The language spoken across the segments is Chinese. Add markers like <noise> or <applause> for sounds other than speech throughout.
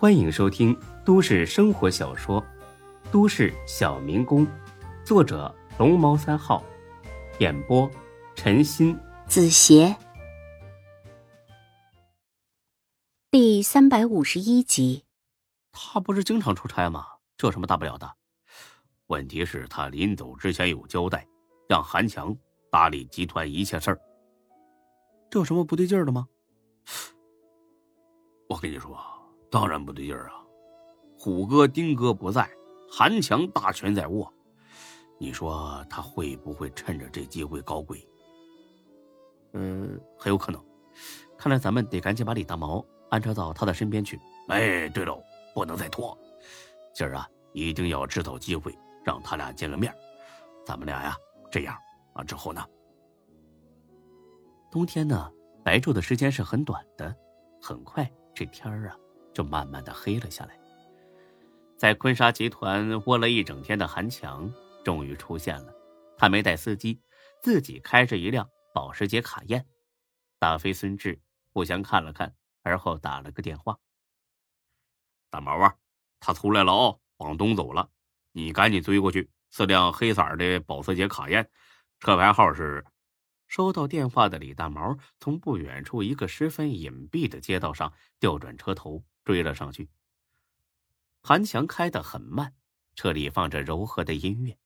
欢迎收听都市生活小说《都市小民工》，作者龙猫三号，演播陈鑫、子邪，第三百五十一集。他不是经常出差吗？这有什么大不了的？问题是，他临走之前有交代，让韩强打理集团一切事儿。这有什么不对劲儿的吗？我跟你说，当然不对劲儿啊！虎哥、丁哥不在，韩强大权在握，你说他会不会趁着这机会搞鬼？嗯，很有可能。看来咱们得赶紧把李大毛安插到他的身边去。哎，对喽，不能再拖，今儿啊，一定要制造机会让他俩见个面。咱们俩呀，这样啊，之后呢？冬天呢，白昼的时间是很短的，很快。这天儿啊，就慢慢的黑了下来。在坤沙集团窝了一整天的韩强终于出现了。他没带司机，自己开着一辆保时捷卡宴。大飞、孙志互相看了看，而后打了个电话：“大毛啊，他出来了哦，往东走了，你赶紧追过去。是辆黑色的保时捷卡宴，车牌号是……”收到电话的李大毛从不远处一个十分隐蔽的街道上调转车头追了上去。韩强开得很慢，车里放着柔和的音乐，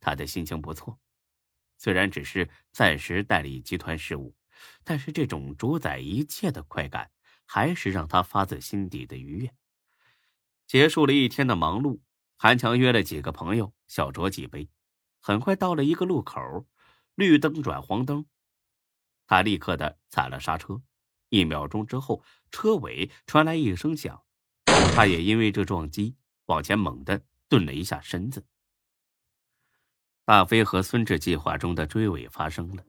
他的心情不错。虽然只是暂时代理集团事务，但是这种主宰一切的快感，还是让他发自心底的愉悦。结束了一天的忙碌，韩强约了几个朋友小酌几杯，很快到了一个路口。绿灯转黄灯，他立刻的踩了刹车。一秒钟之后，车尾传来一声响，他也因为这撞击往前猛地顿了一下身子。大飞和孙志计划中的追尾发生了。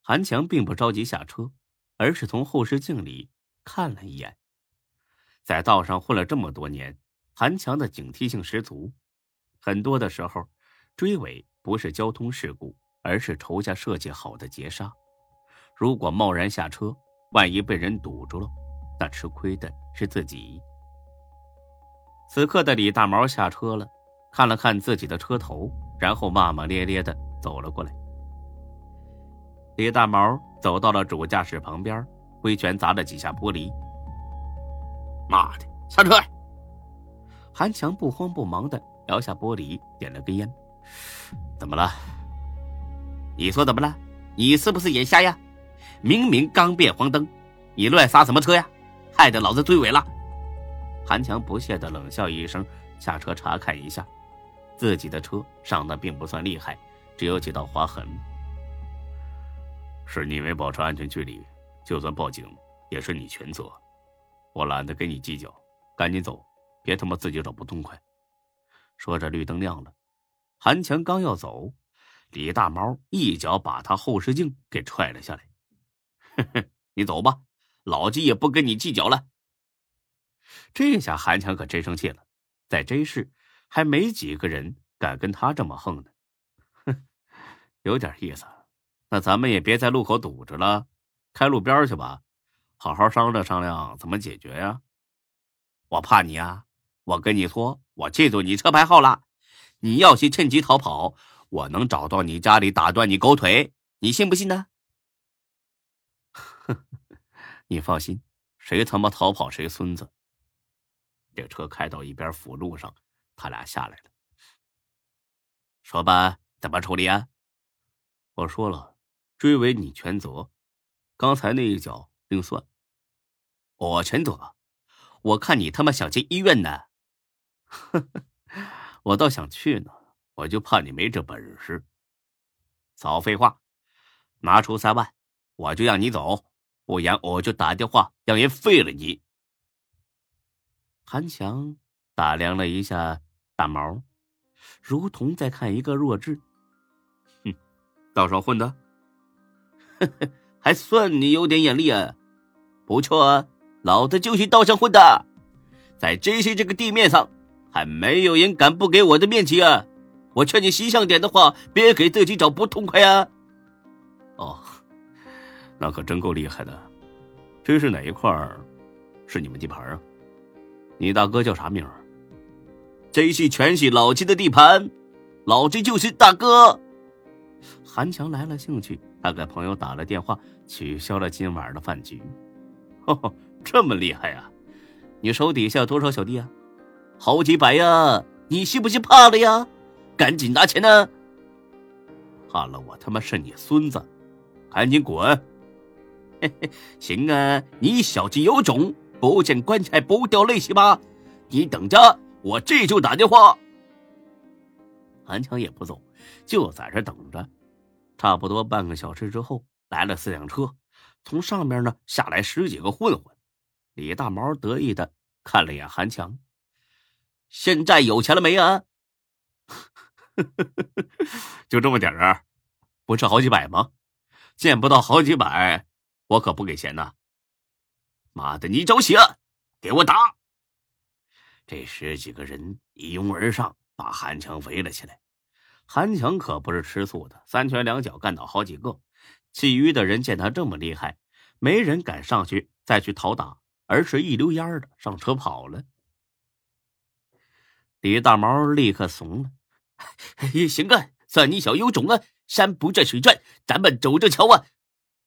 韩强并不着急下车，而是从后视镜里看了一眼。在道上混了这么多年，韩强的警惕性十足。很多的时候，追尾不是交通事故。而是仇家设计好的劫杀。如果贸然下车，万一被人堵住了，那吃亏的是自己。此刻的李大毛下车了，看了看自己的车头，然后骂骂咧咧的走了过来。李大毛走到了主驾驶旁边，挥拳砸了几下玻璃。妈的，下车！韩强不慌不忙的摇下玻璃，点了根烟。怎么了？你说怎么了？你是不是眼瞎呀？明明刚变黄灯，你乱刹什么车呀？害得老子追尾了！韩强不屑的冷笑一声，下车查看一下，自己的车伤的并不算厉害，只有几道划痕。是你没保持安全距离，就算报警也是你全责。我懒得跟你计较，赶紧走，别他妈自己找不痛快。说着，绿灯亮了，韩强刚要走。李大毛一脚把他后视镜给踹了下来，哼 <laughs> 你走吧，老子也不跟你计较了。这下韩强可真生气了，在 J 市还没几个人敢跟他这么横呢。哼，<laughs> 有点意思。那咱们也别在路口堵着了，开路边去吧，好好商量商量怎么解决呀。我怕你啊，我跟你说，我记住你车牌号了，你要是趁机逃跑。我能找到你家里，打断你狗腿，你信不信呢？你放心，谁他妈逃跑谁孙子。这车开到一边辅路上，他俩下来了。说吧，怎么处理啊？我说了，追尾你全责，刚才那一脚另算。我全责？我看你他妈想进医院呢。<laughs> 我倒想去呢。我就怕你没这本事，少废话，拿出三万，我就让你走，不然我就打电话让人废了你。韩强打量了一下大毛，如同在看一个弱智。哼，道上混的，<laughs> 还算你有点眼力啊，不错啊，老子就是道上混的，在真心这个地面上，还没有人敢不给我的面子啊。我劝你形象点的话，别给自己找不痛快啊。哦，那可真够厉害的。这是哪一块儿？是你们地盘啊？你大哥叫啥名儿？这是全系老金的地盘，老金就是大哥。韩强来了兴趣，他给朋友打了电话，取消了今晚的饭局。哦，这么厉害呀！你手底下多少小弟啊？好几百呀！你是不是怕了呀？赶紧拿钱呢！怕了，我他妈是你孙子！赶紧滚！嘿嘿，行啊，你小子有种，不见棺材不掉泪是吧？你等着，我这就打电话。韩强也不走，就在这等着。差不多半个小时之后，来了四辆车，从上面呢下来十几个混混。李大毛得意的看了眼韩强：“现在有钱了没啊？”“ <laughs> 就这么点儿，不是好几百吗？见不到好几百，我可不给钱呐！”“妈的，你找死！给我打！”这十几个人一拥而上，把韩强围了起来。韩强可不是吃素的，三拳两脚干倒好几个。其余的人见他这么厉害，没人敢上去再去讨打，而是一溜烟的上车跑了。李大毛立刻怂了：“ <laughs> 行啊，算你小有种啊！山不转水转，咱们走着瞧啊！”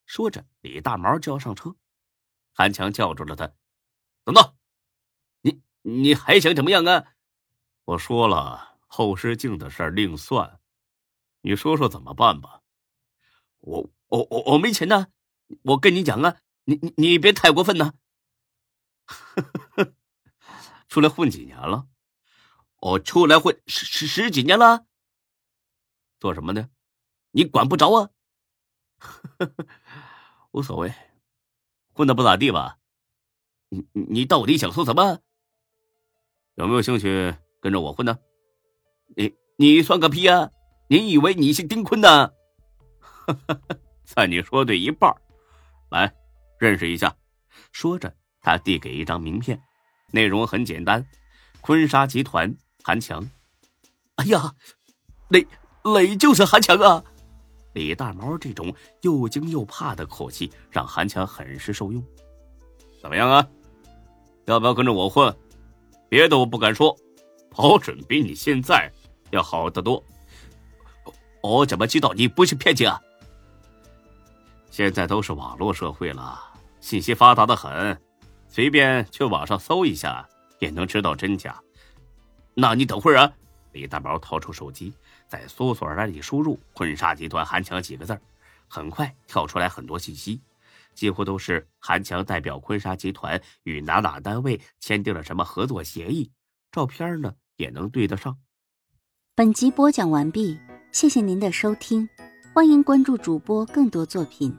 说着，李大毛就要上车，韩强叫住了他：“等等，你你还想怎么样啊？我说了。”后视镜的事另算，你说说怎么办吧？我我我我没钱呢，我跟你讲啊，你你你别太过分呐。<laughs> 出来混几年了？我出来混十十十几年了。做什么的？你管不着啊。无所谓，混的不咋地吧？你你到底想说什么？有没有兴趣跟着我混呢？你你算个屁啊！你以为你是丁坤呢？<laughs> 算你说对一半来，认识一下。说着，他递给一张名片，内容很简单：坤沙集团韩强。哎呀，磊磊就是韩强啊！李大毛这种又惊又怕的口气，让韩强很是受用。怎么样啊？要不要跟着我混？别的我不敢说，保准比你现在。要好得多，我怎么知道你不是骗子啊？现在都是网络社会了，信息发达的很，随便去网上搜一下也能知道真假。那你等会儿啊！李大毛掏出手机，在搜索栏里输入“坤沙集团韩强”几个字很快跳出来很多信息，几乎都是韩强代表坤沙集团与哪哪单位签订了什么合作协议，照片呢也能对得上。本集播讲完毕，谢谢您的收听，欢迎关注主播更多作品。